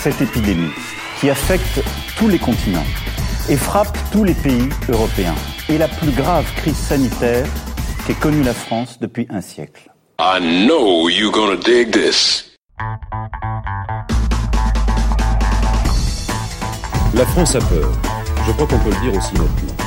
Cette épidémie qui affecte tous les continents et frappe tous les pays européens est la plus grave crise sanitaire qu'ait connue la France depuis un siècle. I know you're gonna dig this. La France a peur. Je crois qu'on peut le dire aussi nettement.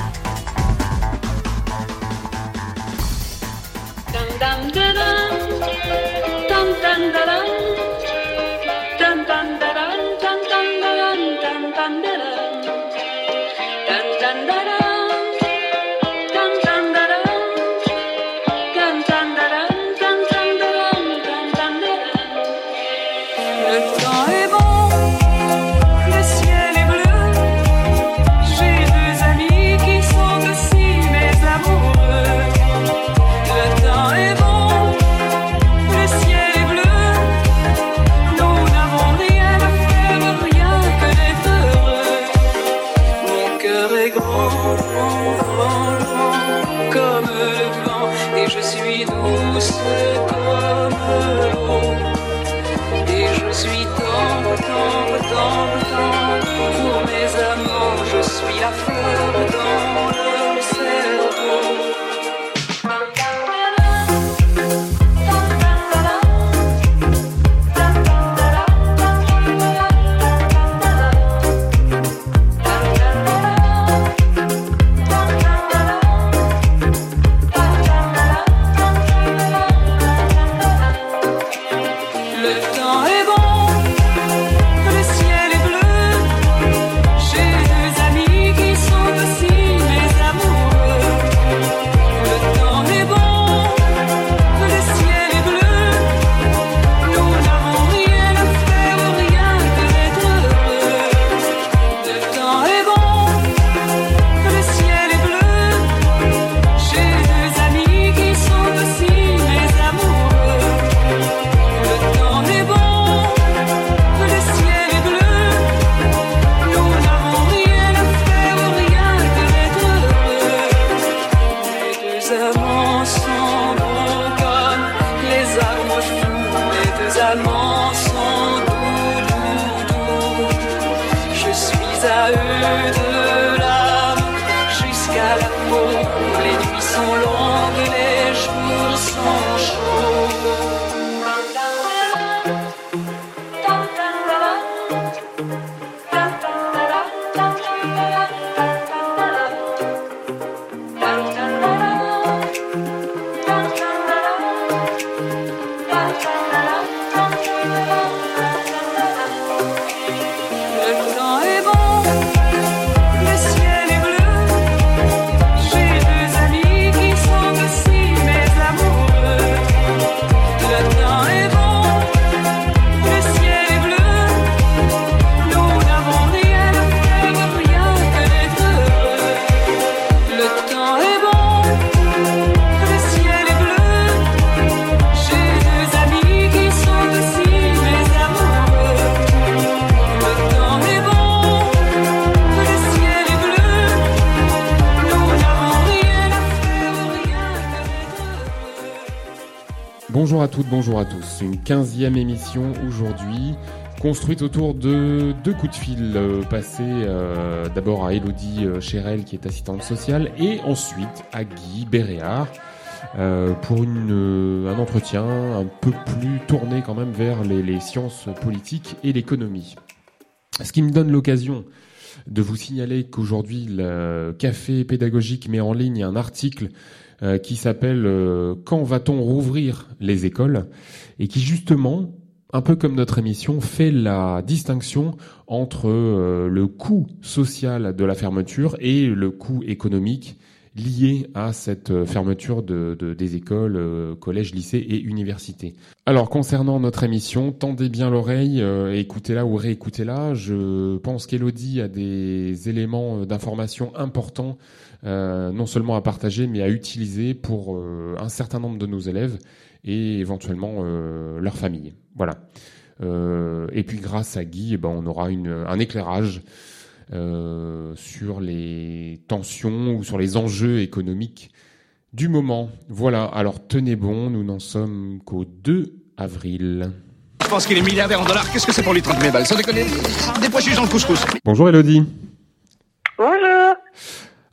Tous. Une quinzième émission aujourd'hui, construite autour de deux coups de fil euh, passés euh, d'abord à Elodie euh, Chérel qui est assistante sociale et ensuite à Guy Béréard pour un entretien un peu plus tourné quand même vers les sciences politiques et l'économie. Ce qui me donne l'occasion de vous signaler qu'aujourd'hui le Café pédagogique met en ligne un article euh, qui s'appelle euh, Quand va-t-on rouvrir les écoles? Et qui justement, un peu comme notre émission, fait la distinction entre euh, le coût social de la fermeture et le coût économique liées à cette fermeture de, des écoles, collèges, lycées et universités. Alors concernant notre émission, tendez bien l'oreille, écoutez-la ou réécoutez-la. Je pense qu'Elodie a des éléments d'information importants, non seulement à partager, mais à utiliser pour un certain nombre de nos élèves et éventuellement leur famille. Voilà. Euh, et puis grâce à Guy, eh ben, on aura un éclairage euh, sur les tensions ou sur les enjeux économiques du moment. Voilà, alors tenez bon, nous n'en sommes qu'au 2 avril. Je pense qu'il est milliardaire en dollars. Qu'est-ce que c'est pour lui 30 000 balles? Sans déconner, des pois chiches dans le couscous. Bonjour Elodie. Bonjour.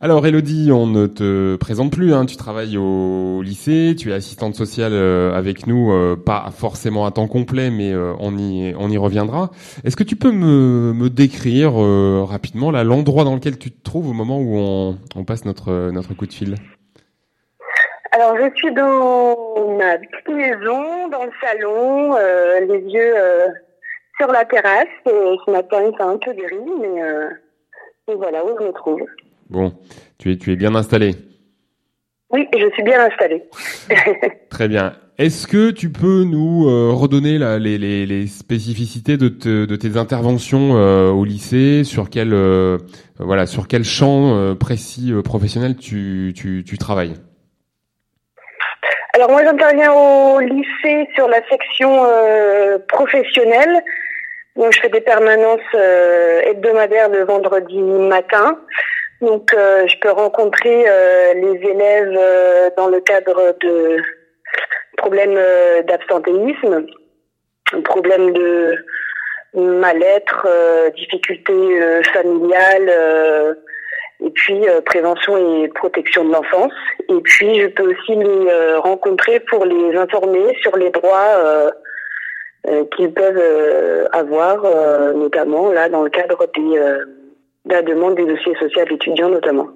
Alors Elodie, on ne te présente plus, hein. tu travailles au lycée, tu es assistante sociale euh, avec nous, euh, pas forcément à temps complet, mais euh, on, y, on y reviendra. Est-ce que tu peux me, décrire rapidement là l'endroit dans lequel tu te trouves au moment où on, passe notre, coup de fil? Alors je suis dans ma petite maison, dans le salon, les yeux sur la terrasse. ce matin il un peu gris, mais, mais voilà où je me trouve. Bon, tu es, tu es bien installé. Oui, je suis bien installé. Très bien. Est-ce que tu peux nous euh, redonner la, les, les, les, spécificités de, te, de tes interventions euh, au lycée? Sur quel euh, voilà, sur quel champ précis professionnel tu, tu, tu travailles? Alors moi, j'interviens au lycée sur la section professionnelle. Donc, je fais des permanences hebdomadaires le vendredi matin. Donc, euh, je peux rencontrer euh, les élèves euh, dans le cadre de problèmes d'absentéisme, problèmes de mal-être, difficultés familiales, et puis prévention et protection de l'enfance. Et puis, je peux aussi les rencontrer pour les informer sur les droits qu'ils peuvent avoir, notamment là dans le cadre des la demande des dossiers sociaux étudiants notamment.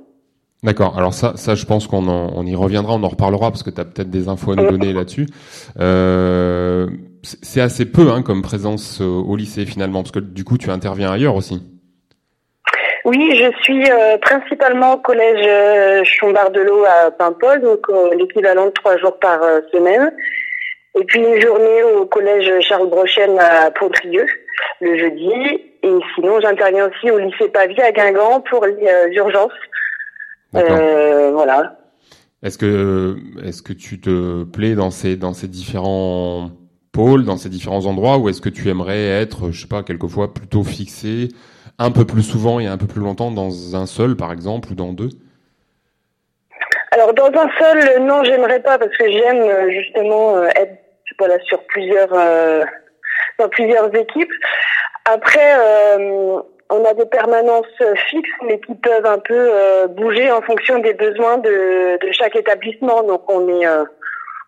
D'accord. Alors ça, ça, je pense qu'on on y reviendra, on en reparlera parce que tu as peut-être des infos à nous donner là-dessus. Euh, c'est assez peu hein, comme présence euh, au lycée finalement, parce que du coup, tu interviens ailleurs aussi. Oui, je suis euh, principalement au collège euh, Chombard-de-L'Eau à Paimpol, donc l'équivalent de trois jours par semaine. Et puis une journée au collège Charles Brochen à Pontrieux le jeudi. Et sinon, j'interviens aussi au lycée Pavie à Guingamp pour les euh, urgences. Euh, voilà. Est-ce que est-ce que tu te plais dans ces dans ces différents pôles, dans ces différents endroits, ou est-ce que tu aimerais être, je sais pas, quelquefois plutôt fixé, un peu plus souvent et un peu plus longtemps dans un seul, par exemple, ou dans deux? Alors dans un seul, non, j'aimerais pas parce que j'aime euh, justement être voilà sur plusieurs dans plusieurs équipes. Après, euh, on a des permanences fixes, mais qui peuvent un peu euh, bouger en fonction des besoins de, chaque établissement. Donc, on est, euh,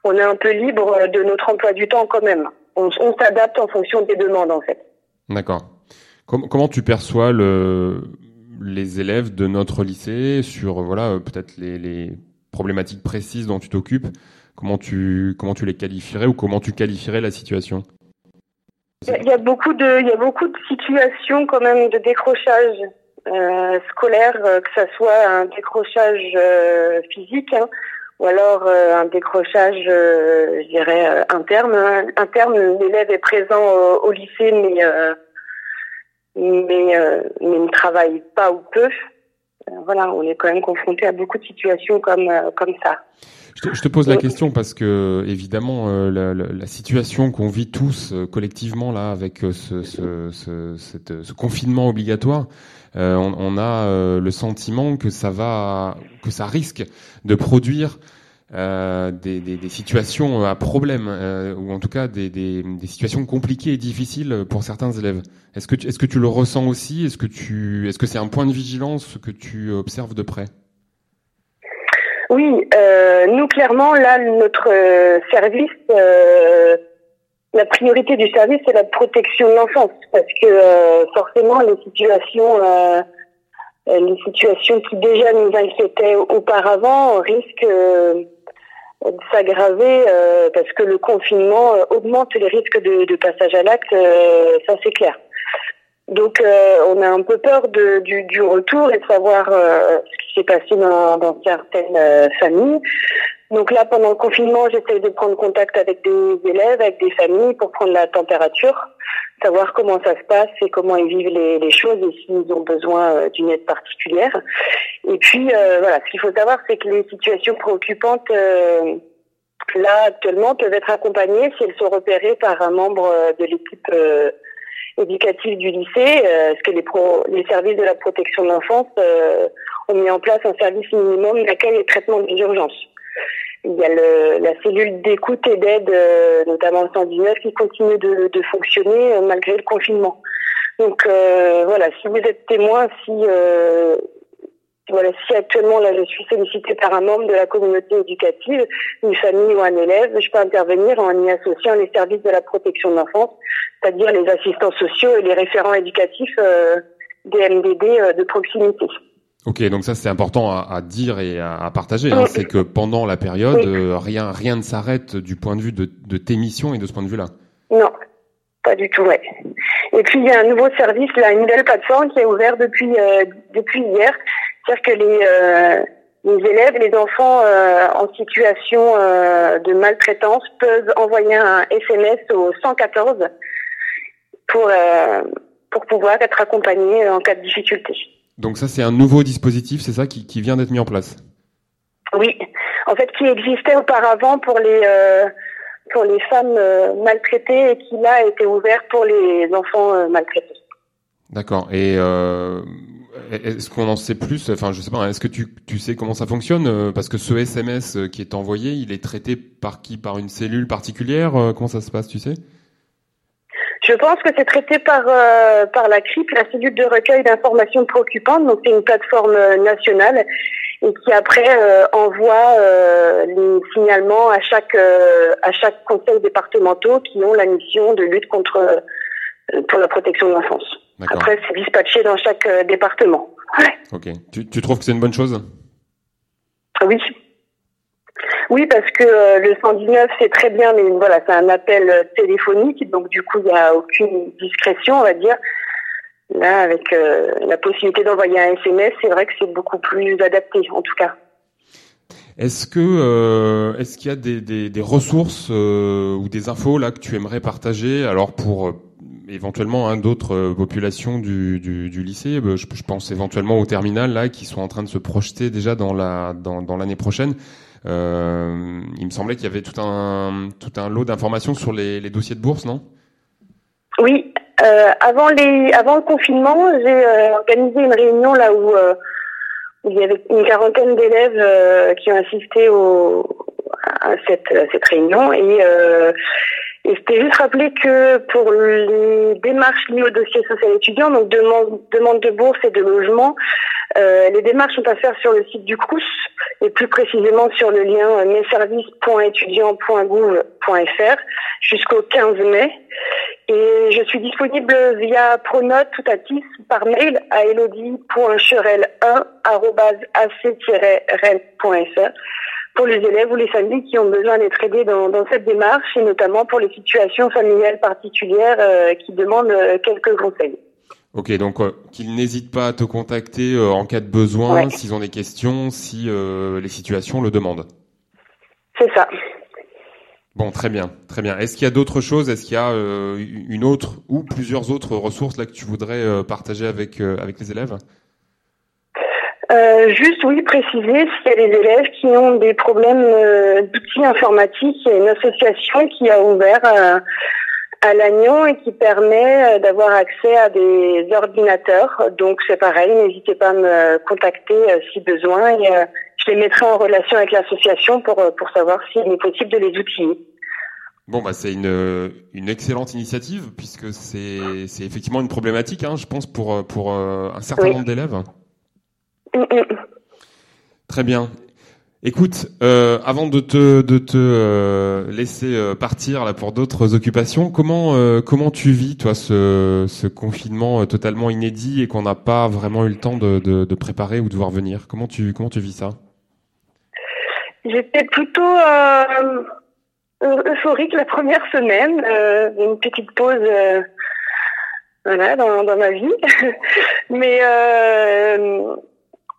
on est un peu libre de notre emploi du temps quand même. On, on s'adapte en fonction des demandes, en fait. D'accord. comment tu perçois le, les élèves de notre lycée sur, voilà, peut-être les, les problématiques précises dont tu t'occupes? Comment tu, comment tu les qualifierais ou comment tu qualifierais la situation? Il y, a beaucoup de, il y a beaucoup de situations quand même de décrochage euh, scolaire, euh, que ça soit un décrochage euh, physique hein, ou alors euh, un décrochage, je dirais interne. Hein. Interne, l'élève est présent au, lycée, mais mais mais ne travaille pas ou peu. Voilà, on est quand même confronté à beaucoup de situations comme comme ça. Je te, pose la question parce que évidemment euh, la, la, situation qu'on vit tous euh, collectivement là avec euh, ce, ce, ce, cette, ce confinement obligatoire, on, on, a le sentiment que ça va, que ça risque de produire des, des, des, situations à problème ou en tout cas des, des, situations compliquées et difficiles pour certains élèves. Est-ce que tu, est-ce que tu le ressens aussi? Est-ce que tu, est-ce que c'est un point de vigilance que tu observes de près? Oui, euh, nous clairement là notre euh, service, euh, la priorité du service c'est la protection de l'enfance. Parce que euh, forcément les situations, les situations qui déjà nous inquiétaient auparavant risquent s'aggraver parce que le confinement augmente les risques de, de passage à l'acte, ça c'est clair. Donc on a un peu peur de, du, du, retour et de savoir ce qui s'est passé dans, dans certaines familles. Donc là, pendant le confinement, j'essaie de prendre contact avec des élèves, avec des familles pour prendre la température, savoir comment ça se passe et comment ils vivent les, choses et s'ils ont besoin euh, d'une aide particulière. Et puis, euh, voilà, ce qu'il faut savoir, c'est que les situations préoccupantes, euh, là, actuellement, peuvent être accompagnées si elles sont repérées par un membre de l'équipe éducative du lycée, parce que les, pro, les services de la protection de l'enfance ont mis en place un service minimum d'accueil et traitement des urgences. Il y a le, la cellule d'écoute et d'aide, euh, notamment le 119, qui continue de, de fonctionner euh, malgré le confinement. Donc euh, voilà, si vous êtes témoin, si voilà, si actuellement là je suis sollicitée par un membre de la communauté éducative, une famille ou un élève, je peux intervenir en y associant les services de la protection de l'enfance, c'est-à-dire les assistants sociaux et les référents éducatifs des MDD de proximité. Ok, donc ça c'est important à, à, dire et à, à partager. Hein, c'est que pendant la période, euh, rien, rien ne s'arrête du point de vue de, de, tes missions et de ce point de vue-là. Non, pas du tout. Ouais. Et puis il y a un nouveau service, là, une nouvelle plateforme qui est ouverte depuis euh, depuis hier, c'est-à-dire que les euh, les élèves, les enfants euh, en situation de maltraitance peuvent envoyer un SMS au 114 pour pour pouvoir être accompagnés en cas de difficulté. Donc ça, c'est un nouveau dispositif, c'est ça, qui, qui vient d'être mis en place Oui, en fait, qui existait auparavant pour les euh, pour les femmes euh, maltraitées et qui là a été ouvert pour les enfants euh, maltraités. D'accord. Et euh, est-ce qu'on en sait plus? Enfin, je sais pas. Est-ce que tu, tu sais comment ça fonctionne? Parce que ce SMS qui est envoyé, il est traité par qui? Par une cellule particulière? Comment ça se passe Tu sais? Je pense que c'est traité par euh, par la CRIP, la cellule de recueil d'informations préoccupantes. Donc c'est une plateforme euh, nationale et qui après euh, envoie les signalements à chaque à chaque conseil départementaux qui ont la mission de lutte contre pour la protection de l'enfance. Après c'est dispatché dans chaque département. Ouais. Ok. Tu, tu trouves que c'est une bonne chose? Oui. Oui, parce que euh, le 119 c'est très bien, mais voilà, c'est un appel euh, téléphonique, donc du coup il n'y a aucune discrétion, on va dire. Là, avec euh, la possibilité d'envoyer un SMS, c'est vrai que c'est beaucoup plus adapté, en tout cas. Est-ce que est-ce qu'il y a des, ressources ou des infos là que tu aimerais partager? Alors pour éventuellement hein, d'autres populations du, du, du lycée je, je, pense éventuellement au terminal là qui sont en train de se projeter déjà dans la dans, dans l'année prochaine euh, il me semblait qu'il y avait tout un, tout un lot d'informations sur les, les, dossiers de bourse, non? Oui. Euh, avant, les, avant le confinement, j'ai euh, organisé une réunion là où, euh, où, il y avait une quarantaine d'élèves euh, qui ont assisté au, à, cette, à cette réunion. Et, et c'était juste rappeler que pour les démarches liées au dossier social étudiant, donc demande, de bourse et de logement, euh, les démarches sont à faire sur le site du CRUS et plus précisément sur le lien messervices.étudiants.gouv.fr jusqu'au 15 mai. Et je suis disponible via Pronote tout à tis par mail à elodie.cherel1-ac-ren.fr pour les élèves ou les familles qui ont besoin d'être aidés dans, dans, cette démarche et notamment pour les situations familiales particulières euh, qui demandent euh, quelques conseils. Ok, donc euh, qu'ils n'hésitent pas à te contacter euh, en cas de besoin, ouais. s'ils ont des questions, si euh, les situations le demandent. C'est ça. Bon, très bien, très bien. Est-ce qu'il y a d'autres choses? Est-ce qu'il y a euh, une autre ou plusieurs autres ressources là que tu voudrais euh, partager avec avec les élèves? Juste, oui, préciser s'il y a des élèves qui ont des problèmes d'outils informatiques, il y a une association qui a ouvert à Lannion et qui permet euh, d'avoir accès à des ordinateurs. Donc c'est pareil, n'hésitez pas à me contacter euh, si besoin et euh, je les mettrai en relation avec l'association pour, pour savoir s'il est possible de les outiller. Bon bah c'est une, une excellente initiative puisque c'est c'est effectivement une problématique hein, je pense pour pour un certain oui. nombre d'élèves. Très bien. Écoute, euh, avant de te, de te euh, laisser euh, partir là pour d'autres occupations, comment comment tu vis toi ce, confinement totalement inédit et qu'on n'a pas vraiment eu le temps de, de, de, préparer ou de voir venir? Comment tu comment tu vis ça? J'étais plutôt euphorique la première semaine, une petite pause voilà, dans, dans ma vie. Mais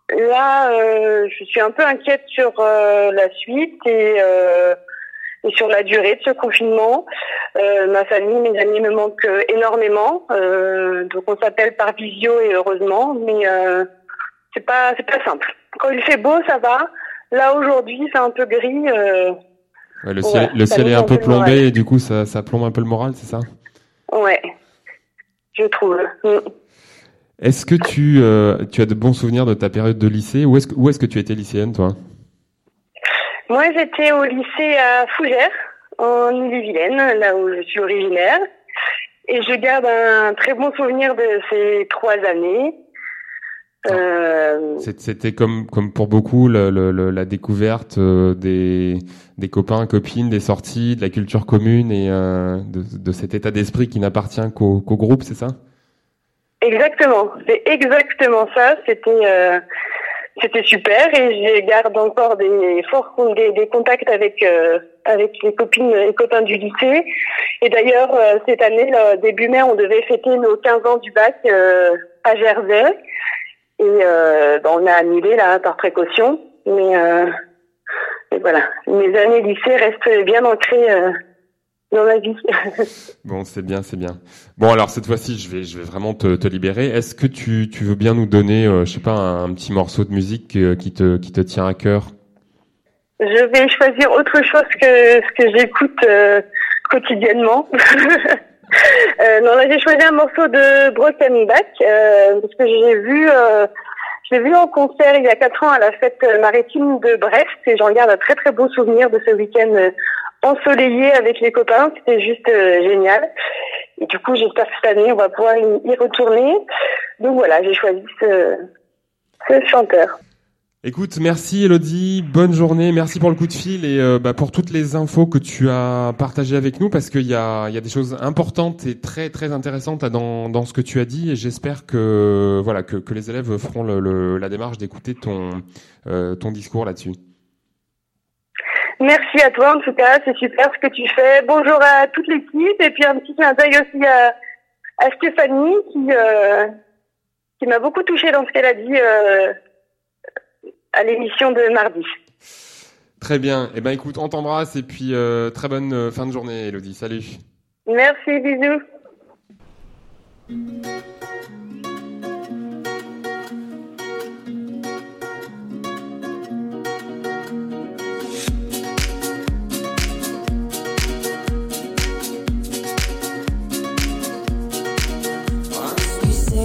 là, euh, je suis un peu inquiète sur euh, la suite et, euh, et sur la durée de ce confinement. Euh, ma famille, mes amis me manquent énormément. Euh, donc on s'appelle par visio et heureusement, mais euh, c'est pas c'est pas simple. Quand il fait beau, ça va. Là aujourd'hui, c'est un peu gris. euh, Ouais, le ciel, Ouais, le ciel est un peu plombé et du coup ça, ça plombe un peu le moral, c'est ça? Ouais, je trouve. Mm. Est-ce que tu, euh, tu as de bons souvenirs de ta période de lycée Où est-ce que, où est-ce que tu étais lycéenne, toi? Moi, j'étais au lycée à Fougères, en Ille-et-Vilaine, là où je suis originaire. Et je garde un très bon souvenir de ces trois années. Euh, C'est- C'était comme, comme pour beaucoup le, le- le- la découverte euh, des, des copains, copines, des sorties, de la culture commune et euh, de, de cet état d'esprit qui n'appartient qu'au qu'au groupe, c'est ça? Exactement, c'est exactement ça. C'était euh, c'était super et je garde encore des forts des, des contacts avec euh, avec les copines et copains du lycée. Et d'ailleurs, euh, cette année, là, début mai, on devait fêter nos 15 ans du bac euh, à Jersey. Et euh, ben, on a annulé là par précaution. Mais, euh, mais voilà, mes années lycée restent bien ancrées dans ma vie. Bon, c'est bien, c'est bien. Bon, alors cette fois-ci, je vais, je vais vraiment te, te libérer. Est-ce que tu, tu veux bien nous donner, euh, je sais pas, un, un petit morceau de musique euh, qui te, qui te tient à cœur? Je vais choisir autre chose que ce que j'écoute euh, quotidiennement. euh, non, là j'ai choisi un morceau de euh, parce que j'ai vu, je l'ai vu en concert il y a quatre ans à la fête maritime de Brest et j'en garde un très très beau souvenir de ce week-end ensoleillé avec les copains. C'était juste euh, génial. Et du coup, j'espère que cette année on va pouvoir y, retourner. Donc voilà, j'ai choisi ce, ce chanteur. Écoute, merci Elodie, bonne journée, merci pour le coup de fil et euh, bah, pour toutes les infos que tu as partagées avec nous parce qu'il y a, y a des choses importantes et très très intéressantes dans, dans ce que tu as dit et j'espère que voilà que, que les élèves feront le, le- la démarche d'écouter ton euh, ton discours là-dessus. Merci à toi en tout cas, c'est super ce que tu fais. Bonjour à toute l'équipe et puis un petit clin d'œil aussi à, à Stéphanie qui, euh, qui m'a beaucoup touchée dans ce qu'elle a dit euh, à l'émission de mardi. Très bien, et ben écoute, on t'embrasse et puis euh, très bonne fin de journée Elodie, salut. Merci, bisous.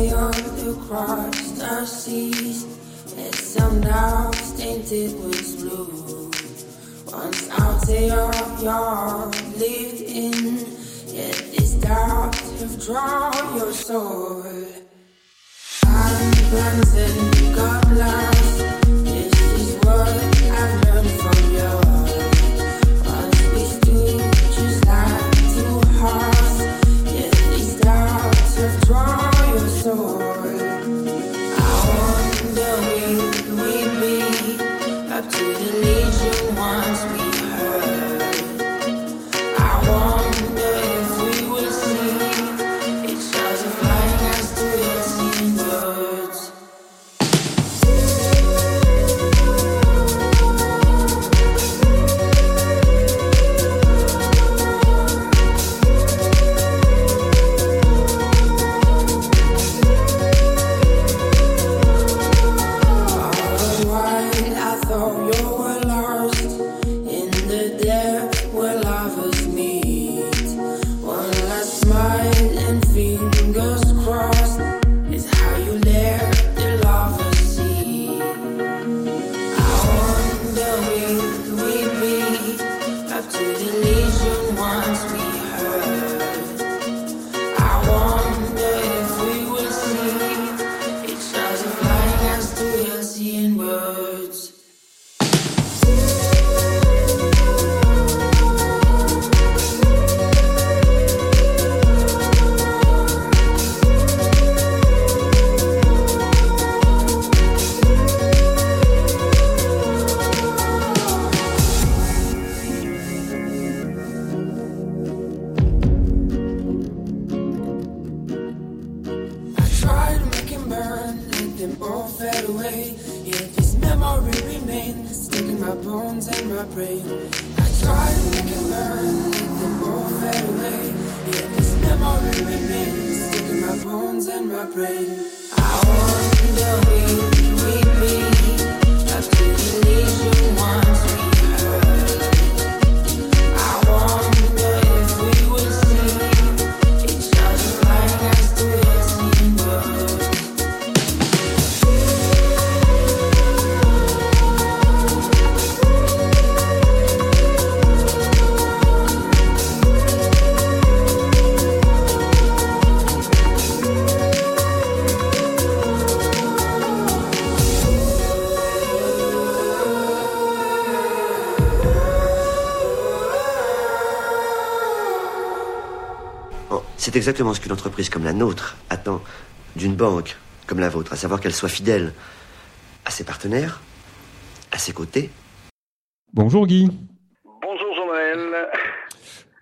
Once we sailed across the seas, and some dogs tainted with blue. Once out your yard lived in, yet these dogs have drawn your soul. I'm planted, got lost. This is what I've learned from you. Exactement ce qu'une entreprise comme la nôtre attend d'une banque comme la vôtre, à savoir qu'elle soit fidèle à ses partenaires, à ses côtés. Bonjour Guy. Bonjour Jean-Noël.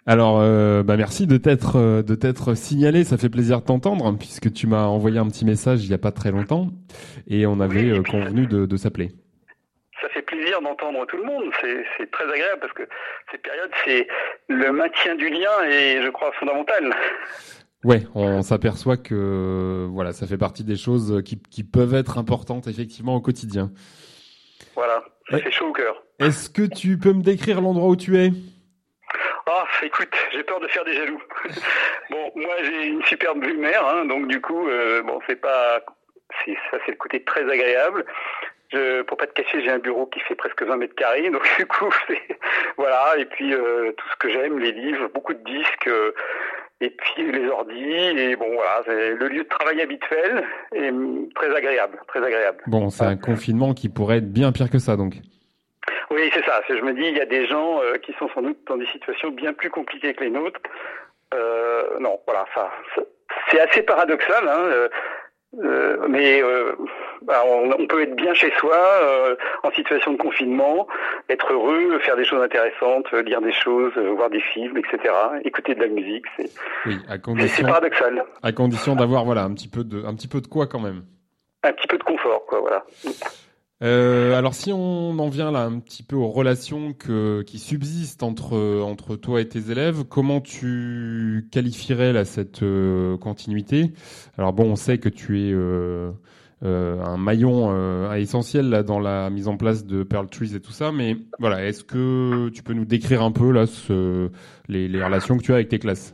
Alors, euh, bah merci de t'être euh, de t'être signalé. Ça fait plaisir de t'entendre puisque tu m'as envoyé un petit message il y a pas très longtemps et on avait euh, convenu de, de s'appeler. Fait plaisir d'entendre tout le monde. C'est très agréable parce que cette période, c'est le maintien du lien et je crois fondamental. Ouais, on s'aperçoit que voilà, ça fait partie des choses qui, qui peuvent être importantes effectivement au quotidien. Voilà, ça Ouais. fait chaud au cœur. Est-ce que tu peux me décrire l'endroit où tu es? Ah, écoute, j'ai peur de faire des jaloux. bon, moi j'ai une superbe vue mer, hein, donc du coup, euh, bon, c'est pas, ça, c'est le côté très agréable. Je, pour pas te cacher, j'ai un bureau qui fait presque 20 mètres carrés, donc du coup, c'est, voilà. Et puis euh, tout ce que j'aime, les livres, beaucoup de disques, euh, et puis les ordis, et bon voilà, c'est le lieu de travail habituel et très agréable, très agréable. Bon, c'est un confinement qui pourrait être bien pire que ça donc. Oui, c'est ça. Je me dis, il y a des gens euh, qui sont sans doute dans des situations bien plus compliquées que les nôtres. Euh, non, voilà, ça, ça- c'est assez paradoxal, hein, euh, mais euh, bah, on, on peut être bien chez soi, euh, en situation de confinement, être heureux, faire des choses intéressantes, lire des choses, voir des films, etc., écouter de la musique. C'est Oui, paradoxal. à condition d'avoir voilà un petit peu de un petit peu de quoi quand même. Un petit peu de confort, quoi, voilà. Euh, alors si on en vient là un petit peu aux relations qui subsistent entre, entre toi et tes élèves, comment tu qualifierais là cette euh, continuité? Alors bon, on sait que tu es euh, un maillon essentiel là dans la mise en place de Pearl Trees et tout ça, mais voilà, est-ce que tu peux nous décrire un peu là les relations que tu as avec tes classes?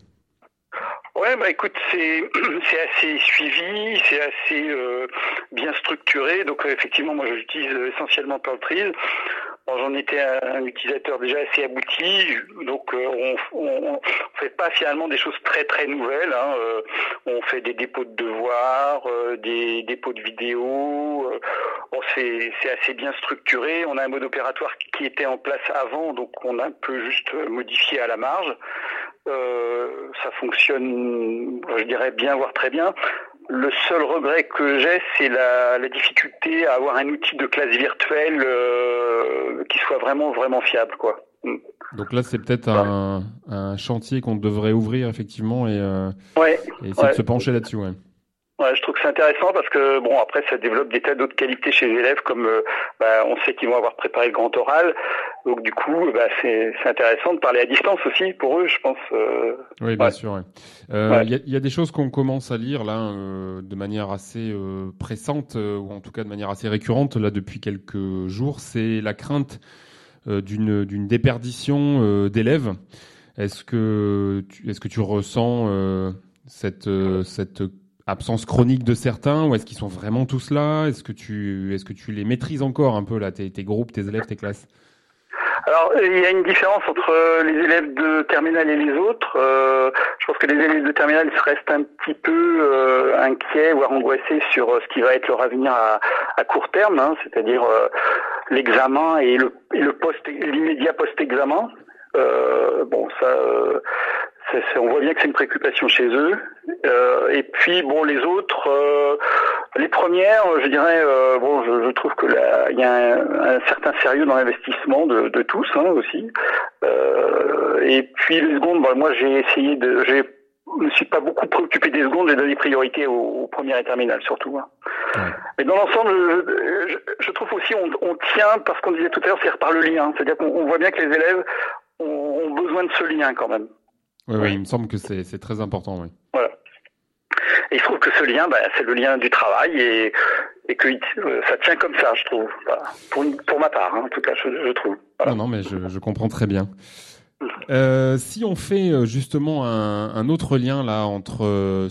Bah écoute, c'est assez suivi, c'est assez euh, bien structuré. Donc euh, effectivement, moi j'utilise essentiellement Pearl J'en étais un, utilisateur déjà assez abouti, donc euh, on, on fait pas finalement des choses très très nouvelles. Hein. Euh, on fait des dépôts de devoirs, euh, des dépôts de vidéos. euh, c'est assez bien structuré. On a un mode opératoire qui était en place avant, donc on a un peu juste modifié à la marge. Euh, ça fonctionne, je dirais bien, voire très bien. Le seul regret que j'ai, c'est la, la difficulté à avoir un outil de classe virtuelle euh, qui soit vraiment, vraiment fiable, quoi. Mm. Donc là, c'est peut-être un, un chantier qu'on devrait ouvrir effectivement et, euh, Ouais, et essayer ouais. de se pencher là-dessus. Ouais. Je trouve que c'est intéressant parce que bon après ça développe des tas d'autres qualités chez les élèves comme euh, bah, on sait qu'ils vont avoir préparé le grand oral donc du coup bah, c'est c'est intéressant de parler à distance aussi pour eux je pense euh, Oui, bien sûr. ouais. Euh, Il Ouais. y, a, il y a des choses qu'on commence à lire là euh, de manière assez euh, pressante euh, ou en tout cas de manière assez récurrente là depuis quelques jours. C'est la crainte euh, d'une d'une déperdition euh, d'élèves. Est-ce que tu, est-ce que tu ressens euh, cette cette absence chronique de certains ou est-ce qu'ils sont vraiment tous là? Est-ce que tu est-ce que tu les maîtrises encore un peu là tes, tes groupes, tes élèves, tes classes? Alors, euh, il y a une différence entre euh, les élèves de terminale et les autres. Euh, je pense que les élèves de terminale restent un petit peu euh, inquiets, voire angoissés sur euh, ce qui va être leur avenir à, à court terme, hein, c'est-à-dire euh, l'examen et le, et le post, l'immédiat post-examen. Euh, bon, ça, euh, on voit bien que c'est une préoccupation chez eux. Euh, et puis, bon, les autres, euh, les premières, je dirais, euh, bon, je, je trouve que là, il y a un, un certain sérieux dans l'investissement de, de tous hein, aussi. Euh, et puis les secondes, bon, moi j'ai essayé de, j'ai, je me suis pas beaucoup préoccupé des secondes, j'ai donné priorité aux, aux premières et terminales surtout. hein. Mais dans l'ensemble, je, je, trouve aussi on, on tient parce qu'on disait tout à l'heure, c'est par le lien. C'est-à-dire qu'on voit bien que les élèves ont, ont, besoin de ce lien quand même. Oui, oui, il me semble que c'est très important, oui. Voilà. Et il se trouve que ce lien, bah, c'est le lien du travail et, et que euh, ça tient comme ça, je trouve. Voilà. Pour, pour, ma part, hein, en tout cas, je, je trouve. Voilà. Non, non, mais je, je comprends très bien. Euh, si on fait euh, justement un, un, autre lien là entre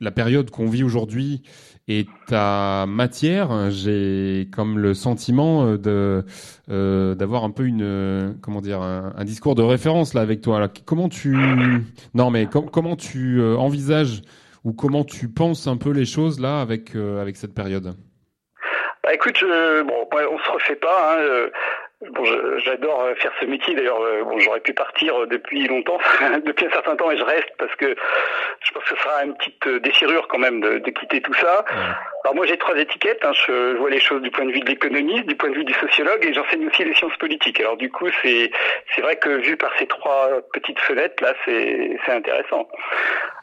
la période qu'on vit aujourd'hui et ta matière, j'ai comme le sentiment euh, de euh, d'avoir un peu une comment dire un, discours de référence là avec toi. Comment tu non mais com comment tu envisages ou comment tu penses un peu les choses là avec avec cette période? Bah, écoute, bon, on se refait pas. Hein, Bon, j'adore euh, faire ce métier. D'ailleurs, euh, bon, j'aurais pu partir euh, depuis longtemps, depuis un certain temps, et je reste parce que je pense que ce sera une petite déchirure quand même de, de quitter tout ça. Alors moi, j'ai trois étiquettes. Hein. Je, vois les choses du point de vue de l'économiste, du point de vue du sociologue, et j'enseigne aussi les sciences politiques. Alors du coup, c'est c'est vrai que vu par ces trois petites fenêtres là, c'est c'est intéressant.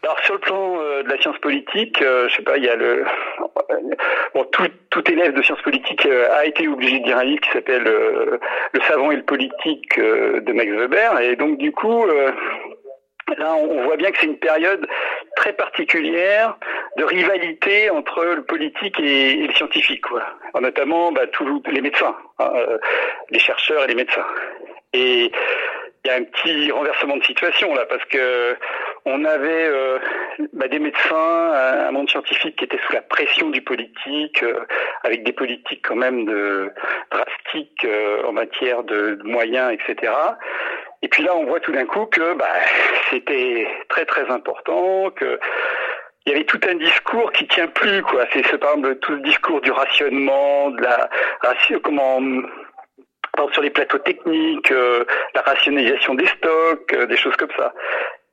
Alors sur le plan de la science politique, je sais pas, il y a le bon tout tout élève de sciences politiques a été obligé de dire un livre qui s'appelle le savant et le politique euh, de Max Weber. Et donc du coup, euh, là, on voit bien que c'est une période très particulière de rivalité entre le politique et, le scientifique, quoi. notamment bah, tous les médecins, hein, euh, les chercheurs et les médecins. Et il y a un petit renversement de situation là parce que on avait euh, bah, des médecins, un monde scientifique qui était sous la pression du politique, euh, avec des politiques quand même de drastiques euh, en matière de, moyens, etc. Et puis là, on voit tout d'un coup que bah, c'était très très important, que il y avait tout un discours qui tient plus, quoi. C'est ce, par exemple tout le discours du rationnement, de la comment sur les plateaux techniques, euh, la rationalisation des stocks, euh, des choses comme ça.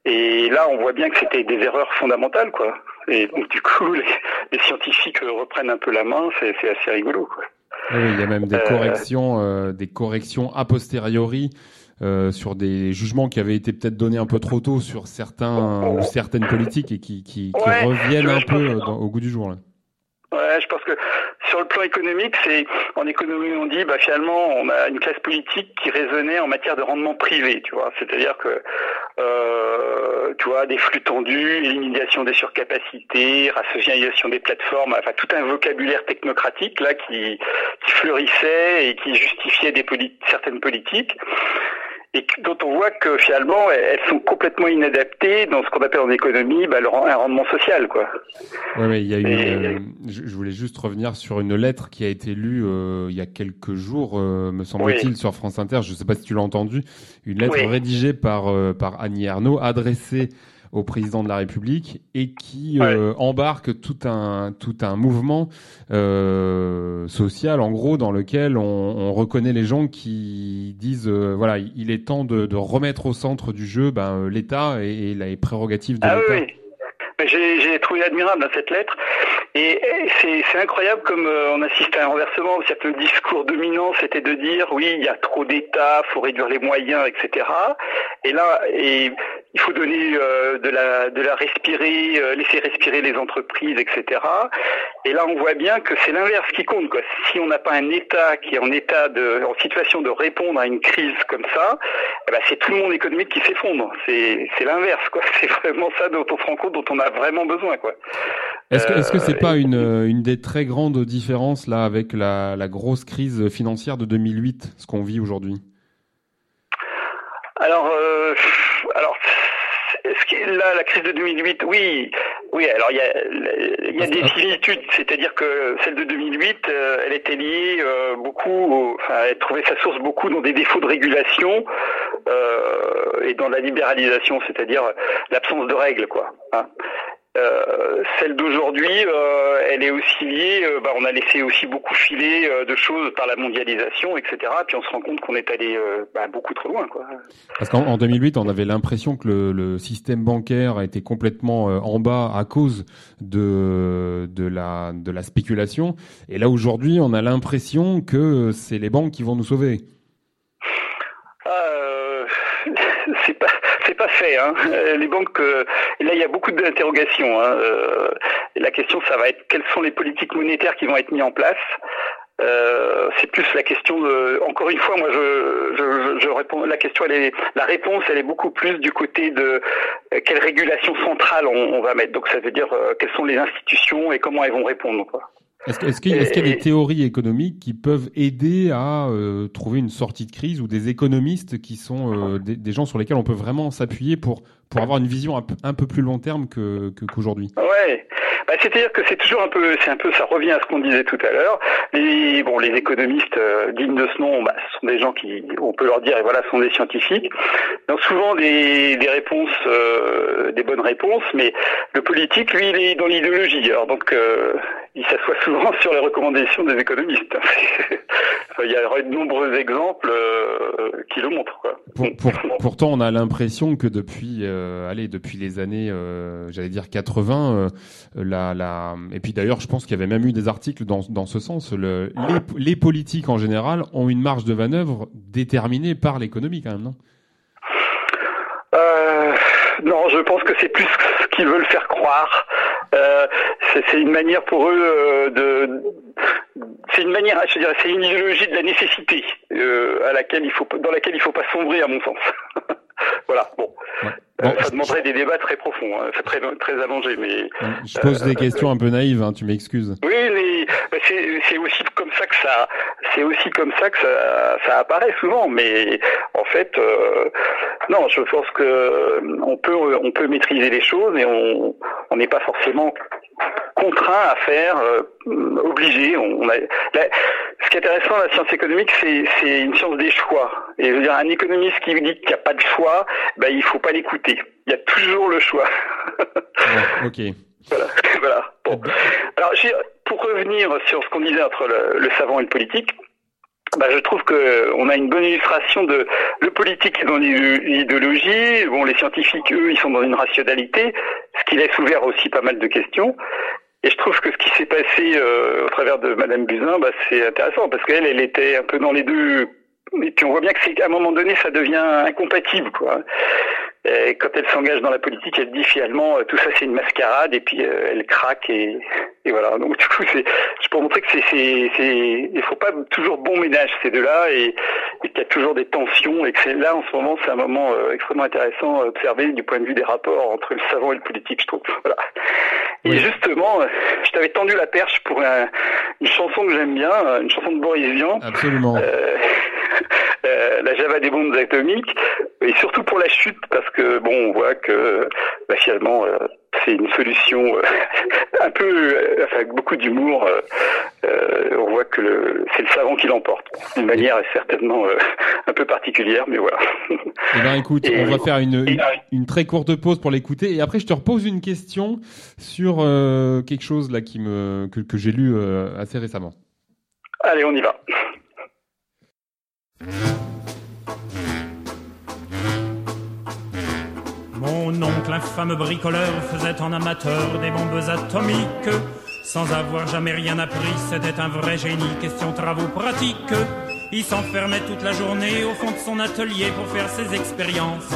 Et là, on voit bien que c'était des erreurs fondamentales, quoi. Et donc, du coup, les, les scientifiques reprennent un peu la main, c'est assez rigolo, quoi. Oui, il y a même des corrections, euh, des corrections a posteriori euh, sur des jugements qui avaient été peut-être donnés un peu trop tôt sur certains ou certaines politiques et qui, qui, qui ouais, reviennent un peu dans, au goût du jour. Là. Ouais, je pense que sur le plan économique, c'est en économie on dit bah finalement on a une classe politique qui raisonnait en matière de rendement privé, tu vois, c'est-à-dire que euh, tu vois des flux tendus, élimination des surcapacités, rationalisation des plateformes, enfin tout un vocabulaire technocratique là qui, fleurissait et qui justifiait certaines politiques et dont on voit que finalement elles sont complètement inadaptées dans ce qu'on appelle en économie bah, un rendement social quoi. Oui, ouais, il y a eu. Euh, je, voulais juste revenir sur une lettre qui a été lue euh, il y a quelques jours, euh, me semble-t-il, oui. sur France Inter. Je ne sais pas si tu l'as entendu. Une lettre oui. rédigée par euh, par Annie Ernaux, adressée au président de la République et qui ouais. euh, embarque tout un tout un mouvement euh, social en gros dans lequel on, on, reconnaît les gens qui disent euh, voilà il est temps de, de, remettre au centre du jeu ben, l'État et, et, les prérogatives de ah, l'État. Oui. J'ai trouvé admirable hein, cette lettre et, et c'est incroyable comme euh, on assiste à un renversement. C'est que le discours dominant c'était de dire oui il y a trop d'État, faut réduire les moyens, etc. Et là et il faut donner euh, de la de la respirer, euh, laisser respirer les entreprises, etc. Et là, on voit bien que c'est l'inverse qui compte. Quoi. Si on n'a pas un État qui est en état de, en situation de répondre à une crise comme ça, eh ben, c'est tout le monde économique qui s'effondre. C'est c'est l'inverse. Quoi. C'est vraiment ça dont on se rend compte, dont on a vraiment besoin. Quoi. Est-ce que est-ce que c'est euh, pas une une des très grandes différences là avec la la grosse crise financière de 2008, ce qu'on vit aujourd'hui? Alors, euh, alors là, la crise de 2008, oui, oui. Alors il y a, y a des similitudes, c'est-à-dire que celle de 2008, euh, elle était liée euh, beaucoup, au, enfin, elle trouvait sa source beaucoup dans des défauts de régulation euh, et dans la libéralisation, c'est-à-dire l'absence de règles, quoi. Hein. Euh, celle d'aujourd'hui, euh, elle est aussi liée. Euh, bah, on a laissé aussi beaucoup filer de choses par la mondialisation, etc. Puis on se rend compte qu'on est allé bah, beaucoup trop loin, quoi. Parce qu'en 2008, on avait l'impression que le, le, système bancaire était complètement en bas à cause de de la de la spéculation. Et là aujourd'hui, on a l'impression que c'est les banques qui vont nous sauver. c'est pas pas fait. Hein. Les banques, euh, là il y a beaucoup d'interrogations. Hein. Euh, la question, ça va être quelles sont les politiques monétaires qui vont être mises en place. Euh, c'est plus la question de. Encore une fois, moi, je, je, je réponds. La question, elle est, la réponse, elle est beaucoup plus du côté de euh, quelle régulation centrale on, on va mettre. Donc, ça veut dire euh, quelles sont les institutions et comment elles vont répondre. Quoi. Est-ce est qu'il est qu y, a des théories économiques qui peuvent aider à euh, trouver une sortie de crise ou des économistes qui sont euh, des, des, gens sur lesquels on peut vraiment s'appuyer pour pour avoir une vision un peu, un peu plus long terme que qu'aujourd'hui Ouais. Bah, c'est-à-dire que c'est toujours un peu, c'est un peu, ça revient à ce qu'on disait tout à l'heure. Les, bon, les économistes euh, dignes de ce nom, bah, ce sont des gens qui, on peut leur dire, et voilà, sont des scientifiques. Donc souvent des, des réponses, euh, des bonnes réponses, mais le politique, lui, il est dans l'idéologie. Alors donc, euh, il s'assoit souvent sur les recommandations des économistes. il y a de nombreux exemples qui le montrent. Quoi. Pour, pour, pourtant, on a l'impression que depuis, euh, allez, depuis les années, euh, j'allais dire 80, la la, la... Et puis d'ailleurs, je pense qu'il y avait même eu des articles dans, ce sens. Le, les, politiques en général ont une marge de manœuvre déterminée par l'économie quand même, non? Euh, Non, je pense que c'est plus ce qu'ils veulent faire croire. Euh, c'est une manière pour eux euh, de. C'est une manière, je dirais, c'est une idéologie de la nécessité euh, à laquelle il faut, dans laquelle il faut pas sombrer, à mon sens. voilà. Bon. Ouais. Bon, euh, ça demanderait des débats très profonds, hein. très très allongé, mais. Je pose des questions un peu naïves, hein, tu m'excuses. Oui, mais c'est aussi comme ça que ça, c'est aussi comme ça que ça, ça apparaît souvent, mais en fait, euh, non, je pense que on peut on peut maîtriser les choses et on on n'est pas forcément contraint à faire, euh, obligé. On, on a, la, ce qui est intéressant dans la science économique, c'est une science des choix. Et je veux dire, un économiste qui vous dit qu'il n'y a pas de choix, ben, il faut pas l'écouter. Il y a toujours le choix. ouais, ok. Voilà. voilà. Bon. Alors, pour revenir sur ce qu'on disait entre le, le, savant et le politique, bah, je trouve que on a une bonne illustration de le politique est dans l'idéologie, bon les scientifiques eux ils sont dans une rationalité, ce qui laisse ouvert aussi pas mal de questions. Et je trouve que ce qui s'est passé euh, au travers de Madame Buzyn, bah, c'est intéressant parce qu'elle, elle était un peu dans les deux. Et puis on voit bien que c'est à un moment donné, ça devient incompatible, quoi. Et quand elle s'engage dans la politique, elle dit finalement tout ça c'est une mascarade et puis euh, elle craque et, et, voilà. Donc du coup, c'est je peux montrer que c'est c'est c'est il faut pas toujours bon ménage ces deux-là et, et qu'il y a toujours des tensions et que c'est là en ce moment c'est un moment euh, extrêmement intéressant à observer du point de vue des rapports entre le savant et le politique, je trouve. Voilà. Et oui. justement, je t'avais tendu la perche pour un, une chanson que j'aime bien, une chanson de Boris Vian. Absolument. Euh, la Java des bombes atomiques et surtout pour la chute parce que bon on voit que bah, finalement euh, c'est une solution euh, un peu euh, enfin avec beaucoup d'humour on voit que c'est le savant qui l'emporte d'une manière certainement un peu particulière mais voilà. Eh ben écoute et, on va faire une, une, une, très courte pause pour l'écouter et après je te repose une question sur quelque chose là qui me que, que j'ai lu assez récemment. Allez on y va Mon oncle, infâme bricoleur, faisait en amateur des bombes atomiques. Sans avoir jamais rien appris, c'était un vrai génie, question travaux pratiques. Il s'enfermait toute la journée au fond de son atelier pour faire ses expériences.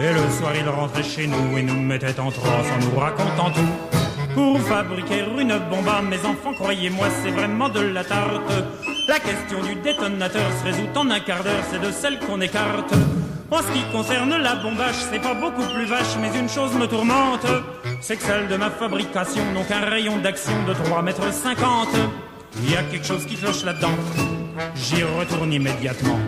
Et le soir, il rentrait chez nous et nous mettait en transe en nous racontant tout. Pour fabriquer une bombe à mes enfants, croyez-moi, c'est vraiment de la tarte. La question du détonateur se résout en un quart d'heure, c'est de celle qu'on écarte. En ce qui concerne la bombage, c'est pas beaucoup plus vache, mais une chose me tourmente, c'est que celle de ma fabrication n'ont qu'un rayon d'action de 3 mètres 50. Il y a quelque chose qui cloche là-dedans. J'y retourne immédiatement.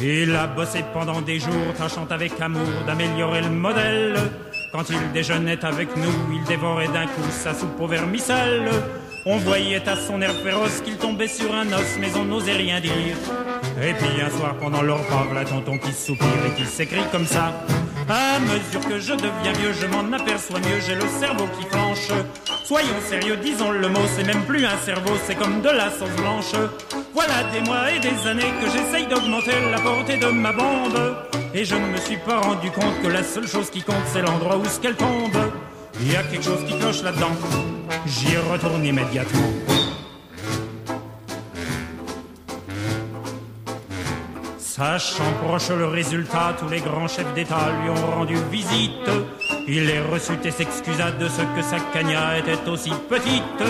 Il a bossé pendant des jours, tâchant avec amour d'améliorer le modèle. Quand il déjeunait avec nous, il dévorait d'un coup sa soupe au vermicelle. On voyait à son air féroce qu'il tombait sur un os, mais on n'osait rien dire. Et puis un soir pendant le repas, la tonton qui soupire et qui s'écrit comme ça. À mesure que je deviens vieux, je m'en aperçois mieux, j'ai le cerveau qui flanche. Soyons sérieux, disons le mot, c'est même plus un cerveau, c'est comme de la sauce blanche. Voilà des mois et des années que j'essaye d'augmenter la portée de ma bombe. Et je ne me suis pas rendu compte que la seule chose qui compte, c'est l'endroit où ce qu'elle tombe. Il y a quelque chose qui cloche là-dedans. J'y retourne immédiatement. Sachant proche le résultat, tous les grands chefs d'État lui ont rendu visite. Il les reçut et s'excusa de ce que sa cagna était aussi petite.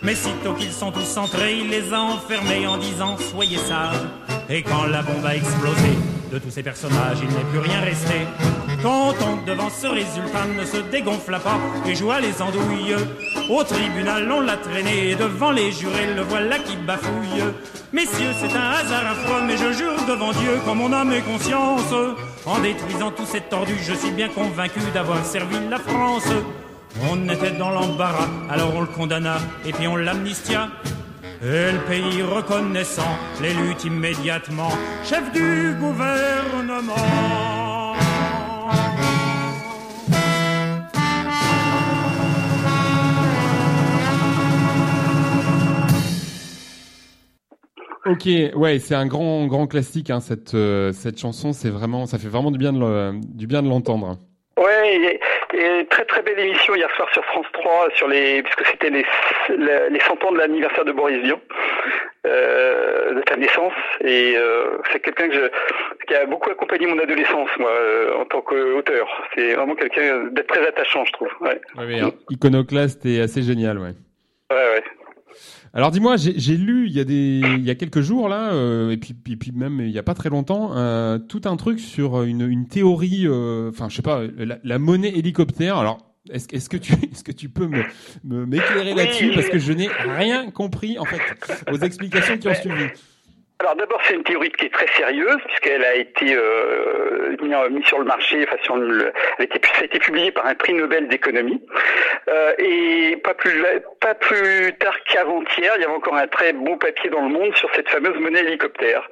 Mais sitôt qu'ils sont tous entrés, il les a enfermés en disant Soyez sages. Et quand la bombe a explosé, de tous ces personnages, il n'est plus rien resté. Content devant ce résultat ne se dégonfla pas et joua les andouilles. Au tribunal, on l'a traîné et devant les jurés, le voilà qui bafouille. Messieurs, c'est un hasard affreux, mais je jure devant Dieu, comme mon âme et conscience, en détruisant tout cette tordu, je suis bien convaincu d'avoir servi la France. On était dans l'embarras, alors on le condamna et puis on l'amnistia. Et le pays reconnaissant l'élut immédiatement chef du gouvernement. Ok, ouais, c'est un grand grand classique hein, cette euh, cette chanson, c'est vraiment ça fait vraiment bien du bien de l'entendre. Ouais, et, et très très belle émission hier soir sur France 3 sur les puisque c'était les les les 100 ans de l'anniversaire de Boris Vian euh, de ta naissance et euh, c'est quelqu'un que je qui a beaucoup accompagné mon adolescence moi euh, en tant qu'auteur. C'est vraiment quelqu'un d'être très attachant je trouve. Ouais. Ouais, mais, hein, iconoclaste et assez génial, ouais. Ouais ouais. Alors dis-moi, j'ai j'ai lu il y a des il y a quelques jours là euh, et puis puis même il y a pas très longtemps euh, tout un truc sur une une théorie euh, enfin je sais pas la, la monnaie hélicoptère. Alors est-ce que- est-ce que tu est-ce que tu peux me me- m'éclairer là-dessus? Parce que je n'ai rien compris en fait aux explications qui ont suivi. Alors d'abord c'est une théorie qui est très sérieuse puisqu'elle a été euh, mise sur le marché, enfin sur le, elle a été, ça a été publié par un prix Nobel d'économie Euh, et pas plus pas plus tard qu'avant-hier, il y avait encore un très bon papier dans le Monde sur cette fameuse monnaie hélicoptère.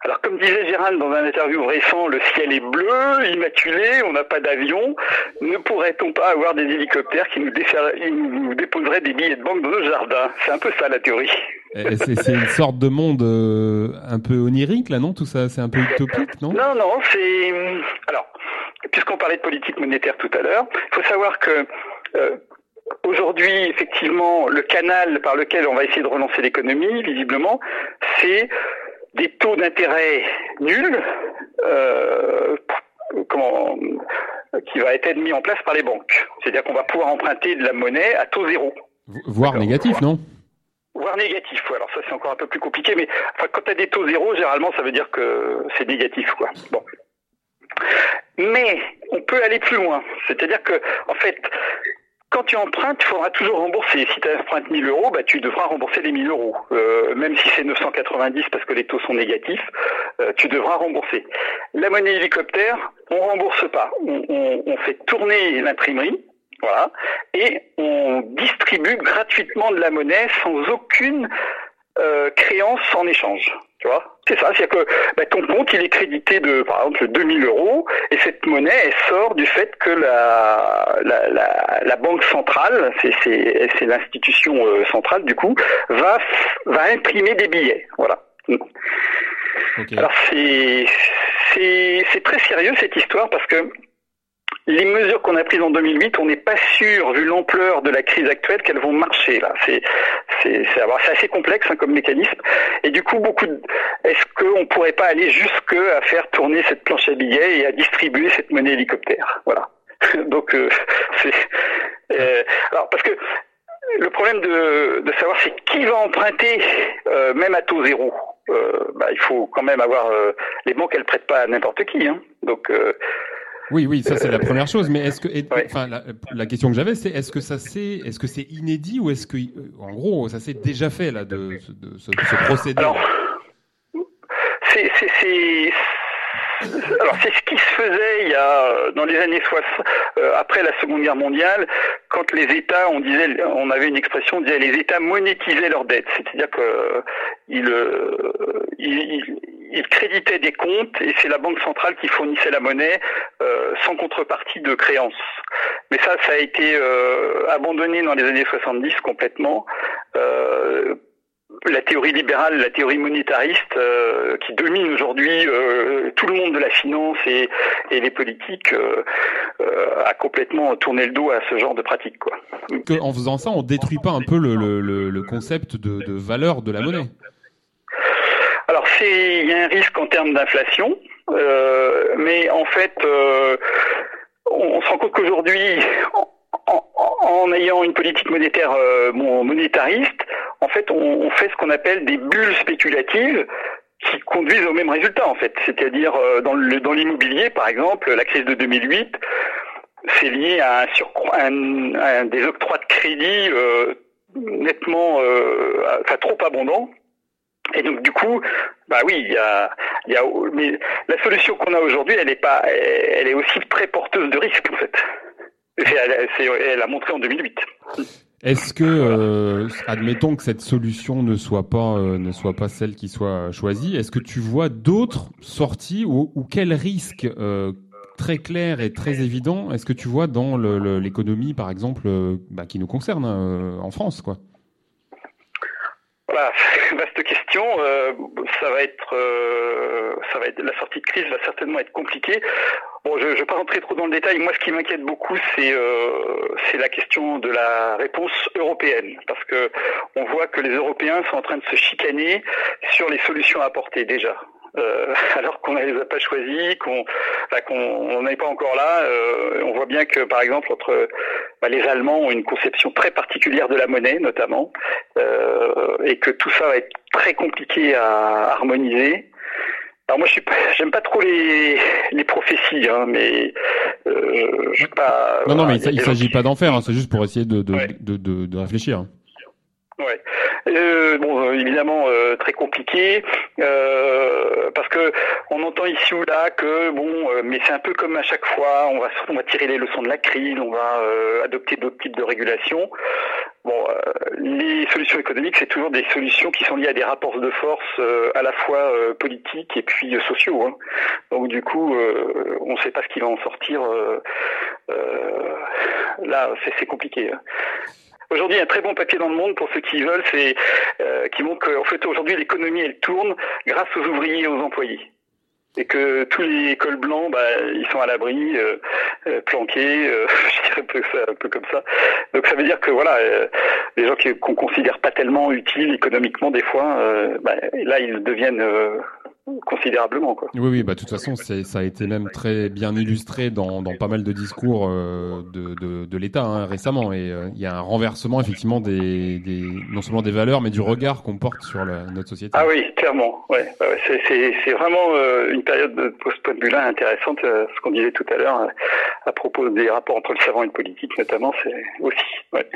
Alors comme disait Gérald dans un interview récent, le ciel est bleu, immaculé, on n'a pas d'avion. Ne pourrait-on pas avoir des hélicoptères qui nous déposeraient des billets de banque dans nos jardins? C'est un peu ça la théorie. Et C'est c'est une sorte de monde euh, un peu onirique là non? Tout ça c'est un peu utopique non? Non, non, c'est alors puisqu'on parlait de politique monétaire tout à l'heure, il faut savoir que euh, aujourd'hui, effectivement, le canal par lequel on va essayer de relancer l'économie, visiblement, c'est des taux d'intérêt nuls, euh, comment, qui va être mis en place par les banques. C'est-à-dire qu'on va pouvoir emprunter de la monnaie à taux zéro. voire négatif non? Voire négatif, alors ça c'est encore un peu plus compliqué, mais enfin, quand tu as des taux zéro, généralement ça veut dire que c'est négatif. quoi. Bon. Mais on peut aller plus loin, c'est-à-dire que en fait, quand tu empruntes, il faudra toujours rembourser. Si tu empruntes 1000 euros, bah, tu devras rembourser les 1000 euros. Euh, même si c'est 990 parce que les taux sont négatifs, euh, tu devras rembourser. La monnaie hélicoptère, on rembourse pas. On, on- on fait tourner l'imprimerie, voilà, et on distribue gratuitement de la monnaie sans aucune euh, créance en échange. Tu vois? C'est ça, c'est-à-dire que bah, ton compte, il est crédité de, par exemple, 2000 euros, et cette monnaie, elle sort du fait que la, la, la, la banque centrale, c'est, c'est, c'est l'institution euh, centrale du coup, va, va imprimer des billets. Voilà. Alors c'est, c'est, c'est très sérieux cette histoire parce que les mesures qu'on a prises en 2008, on n'est pas sûr, vu l'ampleur de la crise actuelle, qu'elles vont marcher. Là, c'est assez complexe hein, comme mécanisme. Et du coup, beaucoup. De... Est-ce qu'on pourrait pas aller jusque à faire tourner cette planche à billets et à distribuer cette monnaie hélicoptère? Voilà. Donc euh, euh, alors parce que le problème de, savoir c'est qui va emprunter, euh, même à taux zéro. Bah, il faut quand même avoir les banques, elles prêtent pas à n'importe qui. Hein. Donc Oui, oui, ça c'est la première chose. Mais est-ce que, enfin, la, la question que j'avais, c'est est-ce que ça c'est, est-ce que c'est inédit ou est-ce que, euh, en gros, ça s'est déjà fait là de, de ce, ce procédé c'est c'est c'est alors c'est ce qui se faisait il y a dans les années 60 euh, après la Seconde Guerre mondiale quand les États on disait on avait une expression on disait les États monétisaient leurs dettes c'est-à-dire que euh, ils, euh, ils, ils créditaient des comptes et c'est la banque centrale qui fournissait la monnaie euh, sans contrepartie de créances mais ça ça a été euh, abandonné dans les années 70 complètement Euh, la théorie libérale, la théorie monétariste euh, qui domine aujourd'hui euh, tout le monde de la finance et, et les politiques euh, euh, a complètement tourné le dos à ce genre de pratique. Quoi. que, en faisant ça, on détruit pas un peu le, le, le, le concept de, de valeur de la monnaie? Alors c'est il y a un risque en termes d'inflation, euh, mais en fait, euh, on, se rend compte qu'aujourd'hui, en, ayant une politique monétaire euh, monétariste, en fait, on, fait ce qu'on appelle des bulles spéculatives qui conduisent au même résultat en fait. C'est-à-dire euh, dans l'immobilier, par exemple, la crise de 2008, c'est lié à un surcroît, un, un- des octrois de crédit euh, nettement, enfin trop abondants. Et donc du coup, bah oui, il y a, y a, mais la solution qu'on a aujourd'hui, elle est pas, elle est aussi très porteuse de risques en fait. Elle, elle a montré en 2008. Est-ce que, euh, admettons que cette solution ne soit pas euh, ne soit pas celle qui soit choisie, est-ce que tu vois d'autres sorties ou, ou quel risque euh, très clair et très évident est-ce que tu vois dans l'économie, par exemple, euh, bah, qui nous concerne en France, quoi? Voilà, vaste question. Euh, ça va être, euh, ça va être, la sortie de crise va certainement être compliquée. Bon, je ne vais pas rentrer trop dans le détail. Moi, ce qui m'inquiète beaucoup, c'est euh, c'est la question de la réponse européenne, parce que on voit que les Européens sont en train de se chicaner sur les solutions à apporter déjà. Euh, alors qu'on ne les a pas choisis, qu'on enfin, qu'on n'est pas encore là. Euh, on voit bien que, par exemple, entre bah, les Allemands ont une conception très particulière de la monnaie, notamment, euh, et que tout ça va être très compliqué à harmoniser. Alors moi, je suis pas, j'aime pas trop les, les prophéties, hein, mais euh, je pas. Non, non, mais il ne s'agit pas d'en faire, hein, c'est juste pour essayer de de, Ouais. de, de, de réfléchir. Ouais. Euh, bon, euh, évidemment euh, très compliqué euh, parce que on entend ici ou là que bon, euh, mais c'est un peu comme à chaque fois, on va on va tirer les leçons de la crise, on va euh, adopter d'autres types de régulation. Bon, les solutions économiques, c'est toujours des solutions qui sont liées à des rapports de force à la fois politiques et puis sociaux. hein. Donc du coup, on ne sait pas ce qui va en sortir. là, c'est c'est compliqué. hein. Aujourd'hui, un très bon papier dans le monde pour ceux qui veulent, c'est euh, qui montre qu'en fait aujourd'hui l'économie elle tourne grâce aux ouvriers et aux employés. Et que tous les cols blancs, bah, ils sont à l'abri, euh, euh, planqués, euh, je dirais un peu, ça, un peu comme ça. Donc ça veut dire que voilà, euh, les gens qu'on considère pas tellement utiles économiquement des fois, euh, bah, là ils deviennent considérablement quoi. Oui, oui, bah de toute façon, c'est- ça a été même très bien illustré dans, dans pas mal de discours euh, de, de, de l'État hein, récemment. Et euh, il y a un renversement effectivement des, des non seulement des valeurs, mais du regard qu'on porte sur la- notre société. Ah oui, clairement. Ouais, ouais, c'est, vraiment euh, une période de point de vue-là intéressante. euh, ce qu'on disait tout à l'heure euh, à propos des rapports entre le savant et le politique, notamment, c'est aussi. Ouais.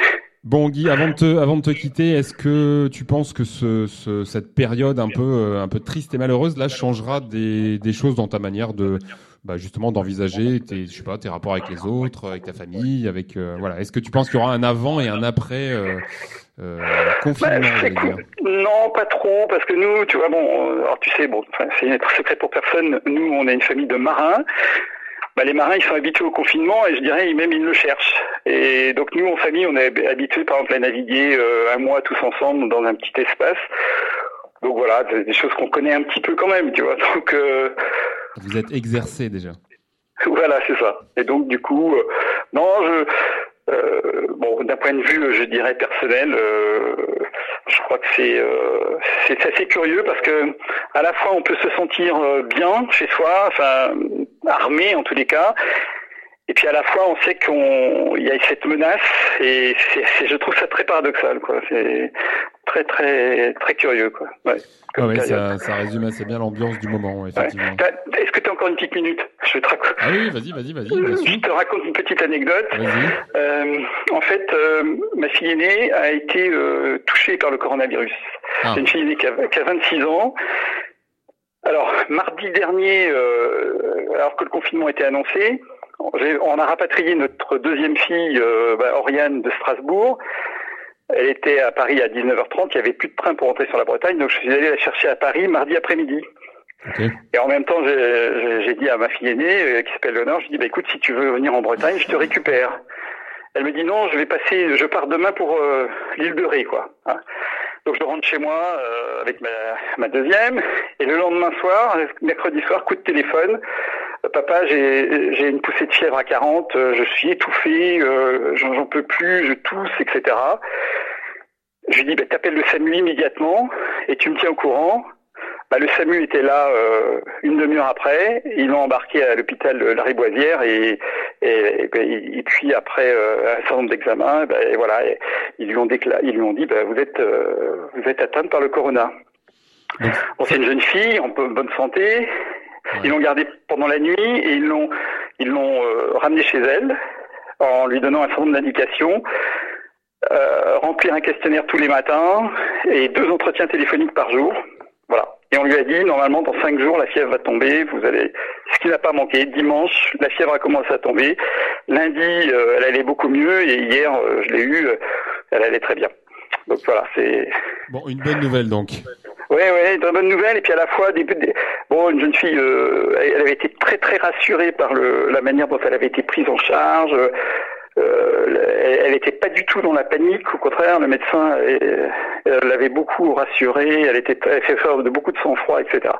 Bon Guy, avant de te, avant de te quitter, est-ce que tu penses que ce, ce- cette période un peu, euh, un peu triste et malheureuse là changera des, des choses dans ta manière de, bah, justement d'envisager tes, je sais pas, tes rapports avec les autres, avec ta famille, avec euh, voilà. Est-ce que tu penses qu'il y aura un avant et un après euh, euh, confinement, Bah. Non, pas trop, parce que nous, tu vois, bon, euh, alors tu sais, bon, c'est un secret pour personne. Nous, on est une famille de marins. Bah, les marins, ils sont habitués au confinement et je dirais même ils le cherchent. Et donc nous, en famille, on est habitués, par exemple, à naviguer euh, un mois tous ensemble dans un petit espace. Donc voilà, des choses qu'on connaît un petit peu quand même, tu vois. Donc euh, Vous êtes exercé déjà. voilà, c'est ça. Et donc du coup, euh, non, je, bon, d'un point de vue, je dirais personnel, euh, je crois que c'est euh, c'est assez curieux parce que à la fois on peut se sentir euh, bien chez soi, enfin armé en tous les cas, et puis à la fois on sait qu'on il y a cette menace et c'est, je trouve ça très paradoxal, quoi. C'est très très très curieux, quoi. Ouais. Ah ouais, ça, ça résume assez bien l'ambiance du moment, effectivement. Est-ce que tu as encore une petite minute? Je vais te raconter. Ah oui, vas-y, vas-y, vas-y, bien sûr. Je te raconte une petite anecdote. Euh, en fait, euh, ma fille aînée a été euh, touchée par le coronavirus. Ah. C'est une fille aînée qui a, qui a 26 ans. Alors, mardi dernier, alors que le confinement était annoncé, on a rapatrié notre deuxième fille, bah, Oriane de Strasbourg. Elle était à Paris à 19h30, il n'y avait plus de train pour rentrer sur la Bretagne, donc je suis allé la chercher à Paris mardi après-midi. Et en même temps, j'ai- dit à ma fille aînée, euh, qui s'appelle Léonore, je dis, bah, écoute, si tu veux venir en Bretagne, je te récupère. Elle me dit, non, je vais passer, je pars demain pour euh, l'île de Ré, quoi. Hein. Donc je rentre chez moi euh, avec ma, deuxième, et le lendemain soir, mercredi soir, coup de téléphone, papa, j'ai une poussée de fièvre à 40, euh, je suis étouffé, j'en j'en peux plus, je tousse, etc. Je lui dis, bah, t'appelles le SAMU immédiatement, et tu me tiens au courant. Bah, le SAMU était là euh, une demi-heure après. Ils l'ont embarqué à l'hôpital de Lariboisière et, et, et, ben, et puis après euh, un certain nombre d'examens, ben, et voilà, et ils lui ont déclaré, ils lui ont dit, ben, vous êtes euh, vous êtes atteinte par le corona. Bon, c'est une jeune fille en bo- bonne santé. Ils l'ont gardée pendant la nuit et ils l'ont ils l'ont euh, ramenée chez elle en lui donnant un certain nombre d'indications. Euh, remplir un questionnaire tous les matins et deux entretiens téléphoniques par jour. Voilà. Et on lui a dit, normalement, dans cinq jours, la fièvre va tomber. Vous allez, ce qui n'a pas manqué. Dimanche, la fièvre a commencé à tomber. Lundi, euh, elle allait beaucoup mieux. Et hier, euh, je l'ai eue, euh, elle allait très bien. Donc voilà, c'est. Bon, une bonne nouvelle donc. Ouais, une très bonne nouvelle. Et puis à la fois, des, des- bon, une jeune fille, euh, elle, elle avait été très, très rassurée par le, la manière dont elle avait été prise en charge. Euh, elle n'était pas du tout dans la panique. Au contraire, le médecin euh, elle l'avait beaucoup rassurée. Elle était, elle fait faire de beaucoup de sang-froid, etc.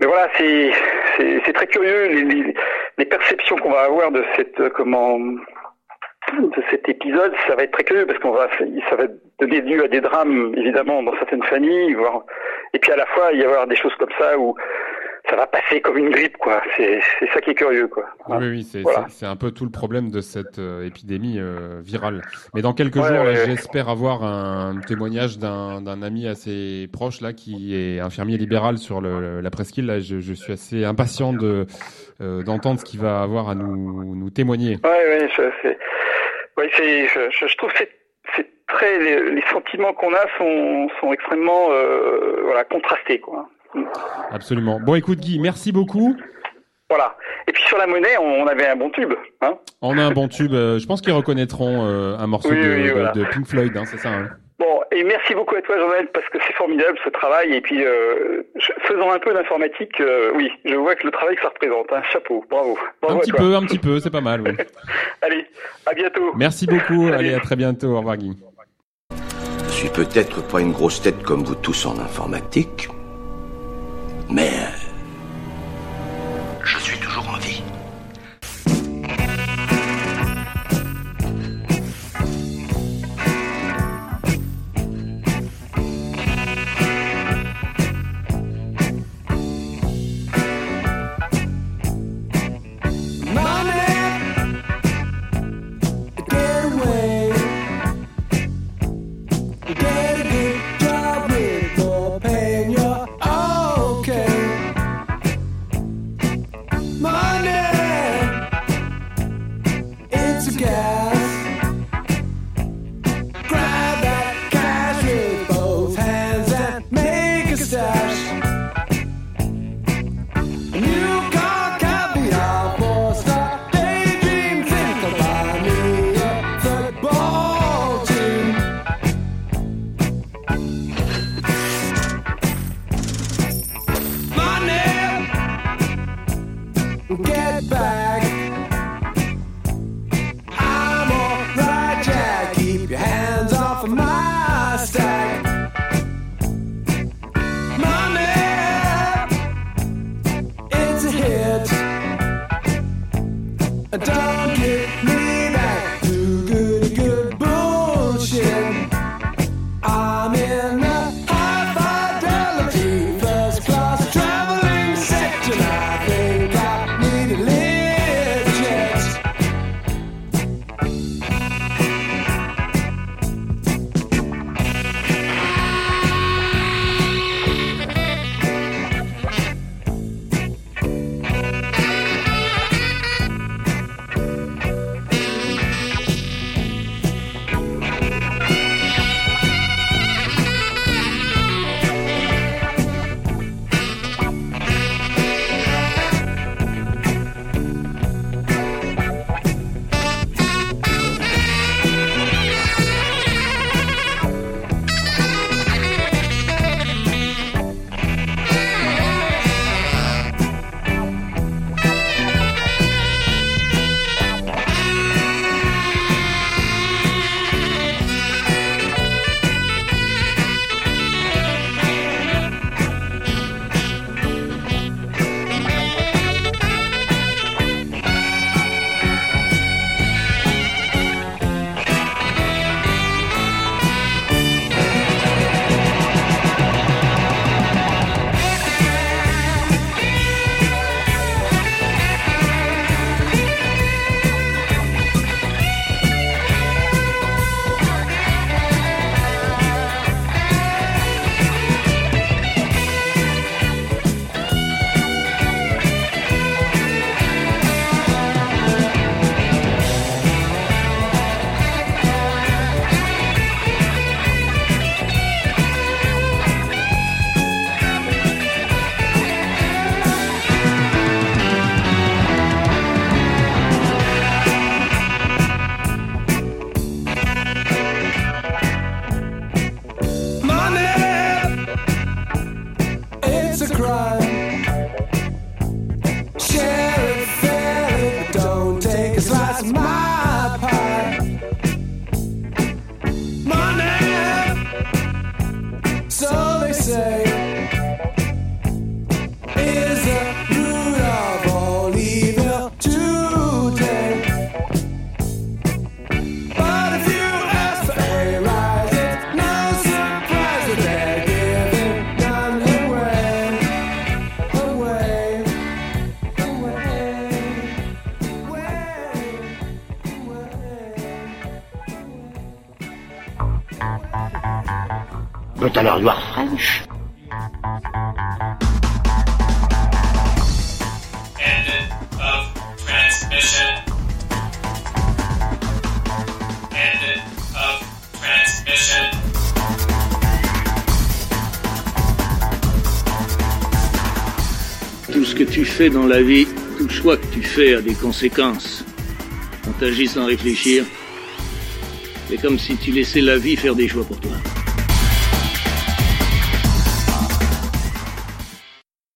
Mais voilà, c'est c'est c'est très curieux les, les, les perceptions qu'on va avoir de cette euh, comment de cet épisode, ça va être très curieux parce qu'on va ça va donner lieu à des drames évidemment dans certaines familles, voire et puis à la fois il y avoir des choses comme ça où ça va passer comme une grippe quoi. C'est c'est ça qui est curieux quoi. Oui, oui, c'est Voilà. un peu tout le problème de cette euh, épidémie euh, virale. Mais dans quelques Ouais, jours, ouais, j'espère avoir un témoignage d'un d'un ami assez proche là qui est infirmier libéral sur le, la presqu'île. Là, je, je suis assez impatient de euh, d'entendre ce qu'il va avoir à nous nous témoigner. Ouais, ouais, c'est, ouais, c'est, je, je, je trouve que c'est, c'est très, les, les sentiments qu'on a sont, sont extrêmement, euh, voilà, contrastés, quoi. Absolument. Bon, écoute Guy, merci beaucoup. Voilà. Et puis sur la monnaie, on, avait un bon tube, hein. On a un bon tube. euh, je pense qu'ils reconnaîtront euh, un morceau Oui, de, oui, de- voilà. de Pink Floyd, hein, c'est ça. hein Bon, et merci beaucoup à toi, Jean-Noël, parce que c'est formidable ce travail. Et puis, euh, faisant un peu d'informatique, euh, oui, je vois que le travail que ça représente. Un chapeau, bravo. bravo un petit peu, un petit peu, c'est pas mal. oui. Allez, à bientôt. Merci beaucoup. Allez, à très bientôt. Au revoir Guy. Je suis peut-être pas une grosse tête comme vous tous en informatique, mais dans la vie, tout choix que tu fais a des conséquences. On t'agit sans réfléchir. C'est comme si tu laissais la vie faire des choix pour toi.